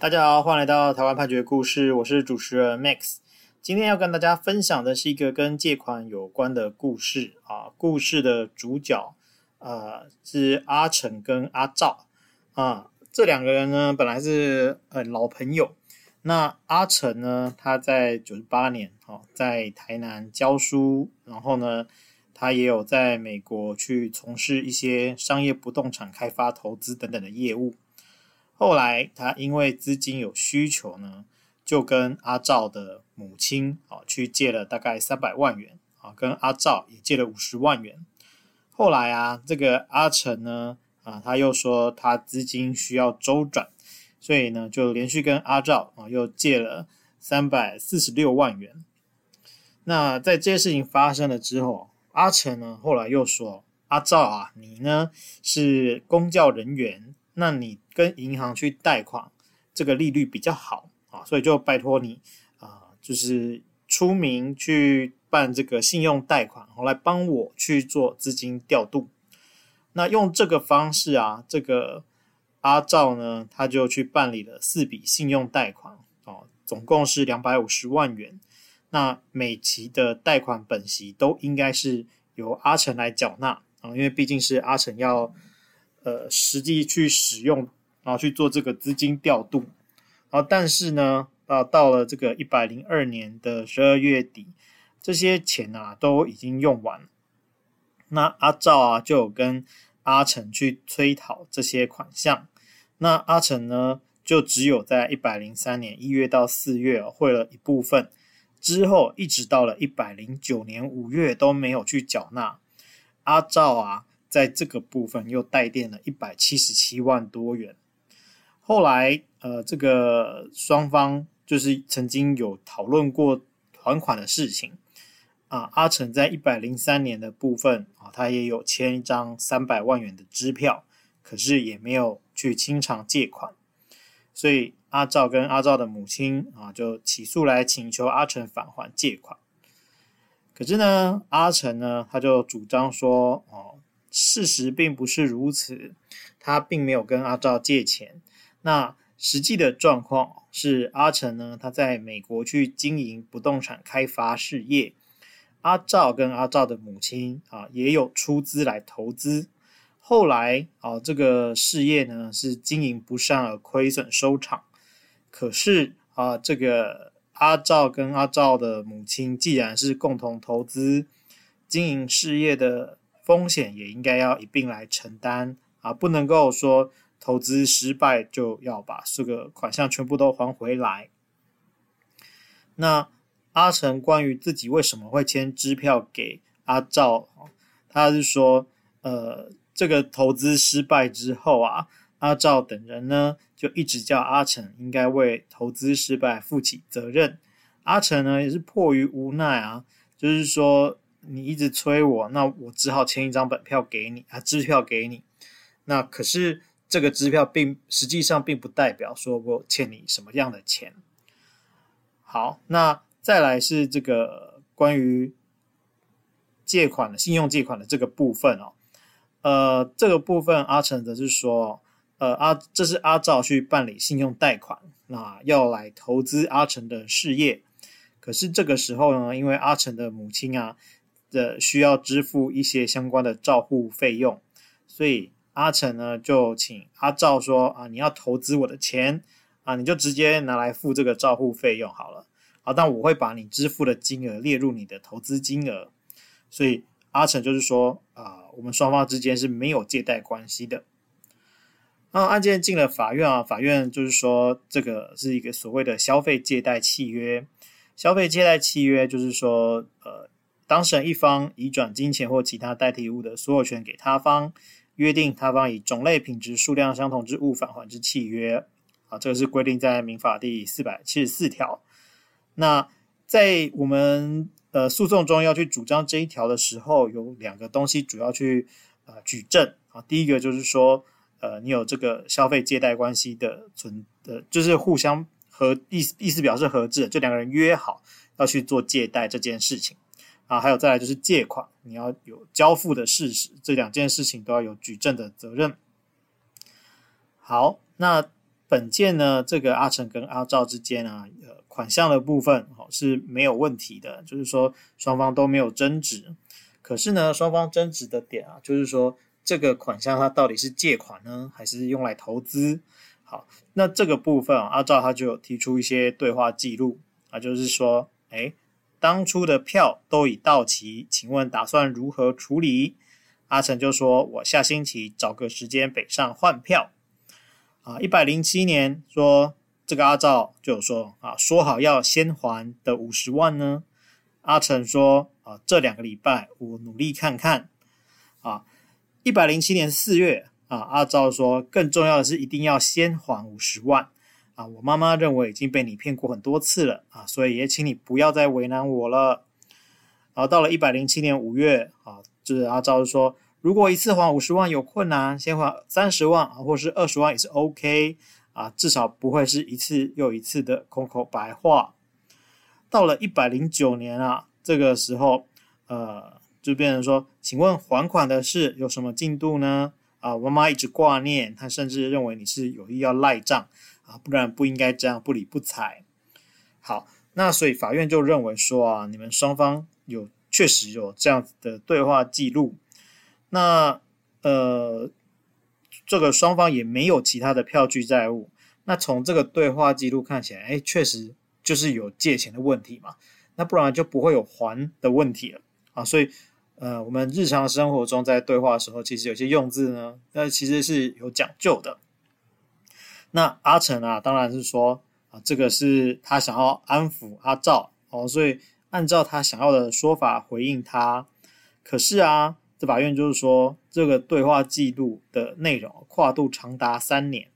大家好，欢迎来到台湾判决故事，我是主持人 Max。今天要跟大家分享的是一个跟借款有关的故事啊。故事的主角啊是阿成跟阿赵啊，这两个人呢本来是呃老朋友。那阿成呢，他在九十八年哦，在台南教书，然后呢，他也有在美国去从事一些商业不动产开发、投资等等的业务。后来，他因为资金有需求呢，就跟阿赵的母亲啊去借了大概三百万元啊，跟阿赵也借了五十万元。后来啊，这个阿成呢啊，他又说他资金需要周转，所以呢，就连续跟阿赵啊又借了三百四十六万元。那在这些事情发生了之后，阿成呢后来又说：“阿赵啊，你呢是公教人员。”那你跟银行去贷款，这个利率比较好啊，所以就拜托你啊，就是出名去办这个信用贷款，后来帮我去做资金调度。那用这个方式啊，这个阿赵呢，他就去办理了四笔信用贷款哦，总共是两百五十万元。那每期的贷款本息都应该是由阿成来缴纳啊，因为毕竟是阿成要。呃，实际去使用，然后去做这个资金调度，然后但是呢，啊，到了这个一百零二年的十二月底，这些钱啊都已经用完。那阿赵啊就有跟阿成去催讨这些款项，那阿成呢就只有在一百零三年一月到四月汇了一部分，之后一直到了一百零九年五月都没有去缴纳。阿赵啊。在这个部分又带垫了一百七十七万多元。后来，呃，这个双方就是曾经有讨论过还款的事情啊。阿成在一百零三年的部分啊，他也有签一张三百万元的支票，可是也没有去清偿借款。所以阿赵跟阿赵的母亲啊，就起诉来请求阿成返还借款。可是呢，阿成呢，他就主张说，哦。事实并不是如此，他并没有跟阿赵借钱。那实际的状况是，阿成呢，他在美国去经营不动产开发事业，阿赵跟阿赵的母亲啊也有出资来投资。后来啊，这个事业呢是经营不善而亏损收场。可是啊，这个阿赵跟阿赵的母亲既然是共同投资经营事业的。风险也应该要一并来承担啊，不能够说投资失败就要把这个款项全部都还回来。那阿成关于自己为什么会签支票给阿赵，他是说，呃，这个投资失败之后啊，阿赵等人呢就一直叫阿成应该为投资失败负起责任。阿成呢也是迫于无奈啊，就是说。你一直催我，那我只好签一张本票给你啊，支票给你。那可是这个支票并实际上并不代表说我欠你什么样的钱。好，那再来是这个关于借款的信用借款的这个部分哦。呃，这个部分阿成则是说，呃阿这是阿赵去办理信用贷款，那要来投资阿成的事业。可是这个时候呢，因为阿成的母亲啊。的需要支付一些相关的照护费用，所以阿成呢就请阿赵说啊，你要投资我的钱啊，你就直接拿来付这个照护费用好了。啊，但我会把你支付的金额列入你的投资金额。所以阿成就是说啊，我们双方之间是没有借贷关系的。那案件进了法院啊，法院就是说这个是一个所谓的消费借贷契约。消费借贷契约就是说呃。当事人一方移转金钱或其他代替物的所有权给他方，约定他方以种类、品质、数量相同之物返还之契约。啊，这个是规定在民法第四百七十四条。那在我们呃诉讼中要去主张这一条的时候，有两个东西主要去呃举证啊。第一个就是说，呃，你有这个消费借贷关系的存的，就是互相合意思意思表示合致，就两个人约好要去做借贷这件事情。啊，还有再来就是借款，你要有交付的事实，这两件事情都要有举证的责任。好，那本件呢，这个阿成跟阿赵之间啊，呃，款项的部分哦是没有问题的，就是说双方都没有争执。可是呢，双方争执的点啊，就是说这个款项它到底是借款呢，还是用来投资？好，那这个部分啊，阿赵他就有提出一些对话记录啊，就是说，哎，当初的票都已到期，请问打算如何处理？阿成就说，我下星期找个时间北上换票。啊，一百零七年说这个阿赵就说啊，说好要先还的五十万呢。阿成说啊，这两个礼拜我努力看看。啊，一百零七年四月啊，阿赵说更重要的是一定要先还五十万。啊，我妈妈认为已经被你骗过很多次了啊，所以也请你不要再为难我了。然后到了一百零七年五月啊，就是阿赵说。如果一次还五十万有困难，先还三十万啊，或是二十万也是 OK 啊，至少不会是一次又一次的空口白话。到了一百零九年啊，这个时候，呃，就变成说，请问还款的事有什么进度呢？啊，我妈一直挂念，她甚至认为你是有意要赖账啊，不然不应该这样不理不睬。好，那所以法院就认为说啊，你们双方有确实有这样子的对话记录。那呃，这个双方也没有其他的票据债务。那从这个对话记录看起来，哎，确实就是有借钱的问题嘛。那不然就不会有还的问题了啊。所以呃，我们日常生活中在对话的时候，其实有些用字呢，那其实是有讲究的。那阿成啊，当然是说啊，这个是他想要安抚阿赵哦，所以按照他想要的说法回应他。可是啊。这法院就是说，这个对话记录的内容跨度长达三年，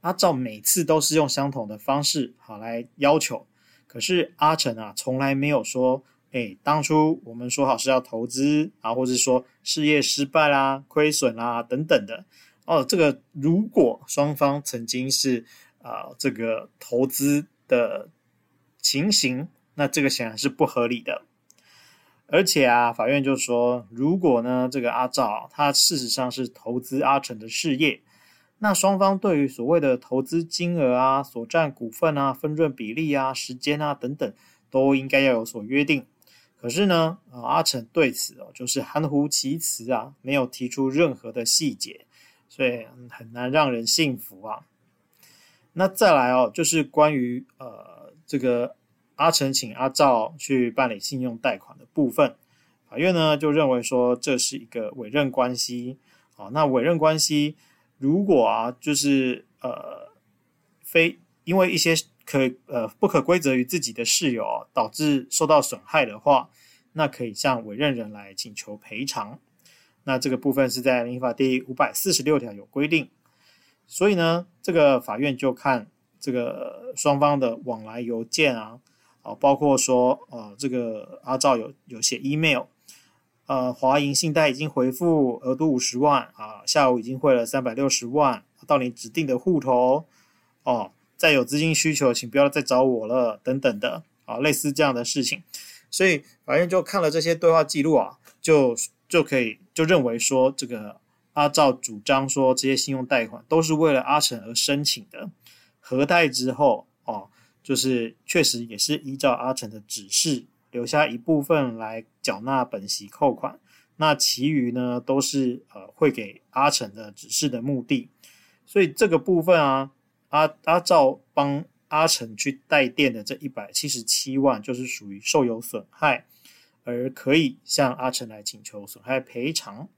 阿赵每次都是用相同的方式好来要求，可是阿成啊从来没有说，哎，当初我们说好是要投资啊，或者说事业失败啦、亏损啦等等的哦。这个如果双方曾经是啊、这个投资的情形，那这个显然是不合理的。而且啊，法院就说，如果呢，这个阿赵他事实上是投资阿成的事业，那双方对于所谓的投资金额啊、所占股份啊、分润比例啊、时间啊等等，都应该要有所约定。可是呢，啊，阿成对此哦，就是含糊其辞啊，没有提出任何的细节，所以很难让人信服啊。那再来哦，就是关于呃这个。阿成请阿赵去办理信用贷款的部分，法院呢就认为说，这是一个委任关系。啊，那委任关系如果啊就是呃非因为一些可呃不可归责于自己的事由导致受到损害的话，那可以向委任人来请求赔偿。那这个部分是在民法第五百四十六条有规定。所以呢，这个法院就看这个双方的往来邮件啊。啊，包括说，呃，这个阿赵有有写 email，呃，华银信贷已经回复额度五十万啊，下午已经汇了三百六十万到你指定的户头，哦，再有资金需求，请不要再找我了，等等的，啊，类似这样的事情，所以法院就看了这些对话记录啊，就就可以就认为说，这个阿赵主张说这些信用贷款都是为了阿成而申请的，核贷之后，哦。就是确实也是依照阿成的指示，留下一部分来缴纳本息扣款，那其余呢都是呃会给阿成的指示的目的，所以这个部分啊，阿阿赵帮阿成去贷垫的这一百七十七万，就是属于受有损害，而可以向阿成来请求损害赔偿。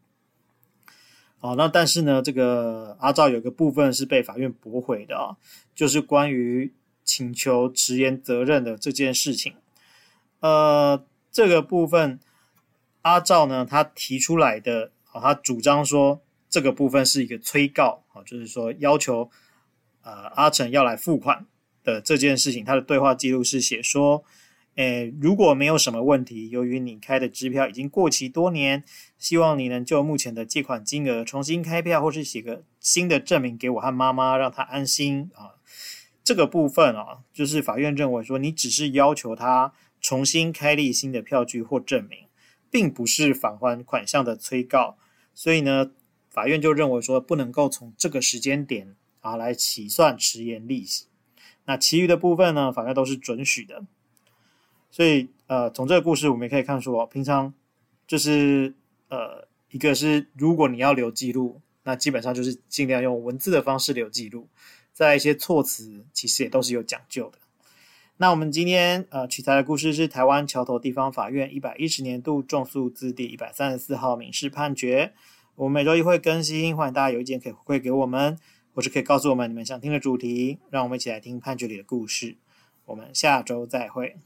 好，那但是呢，这个阿赵有个部分是被法院驳回的啊，就是关于。请求迟延责任的这件事情，呃，这个部分阿赵呢，他提出来的啊，他主张说这个部分是一个催告啊，就是说要求呃阿成要来付款的这件事情，他的对话记录是写说，诶，如果没有什么问题，由于你开的支票已经过期多年，希望你能就目前的借款金额重新开票，或是写个新的证明给我和妈妈，让她安心啊。这个部分啊，就是法院认为说，你只是要求他重新开立新的票据或证明，并不是返还款项的催告，所以呢，法院就认为说，不能够从这个时间点啊来起算迟延利息。那其余的部分呢，法院都是准许的。所以呃，从这个故事我们也可以看出哦，平常就是呃，一个是如果你要留记录，那基本上就是尽量用文字的方式留记录，在一些措辞其实也都是有讲究的。那我们今天呃取材的故事是台湾桥头地方法院一百一十年度重诉字第一百三十四号民事判决。我们每周一会更新，欢迎大家有意见可以回馈给我们，或是可以告诉我们你们想听的主题，让我们一起来听判决里的故事。我们下周再会。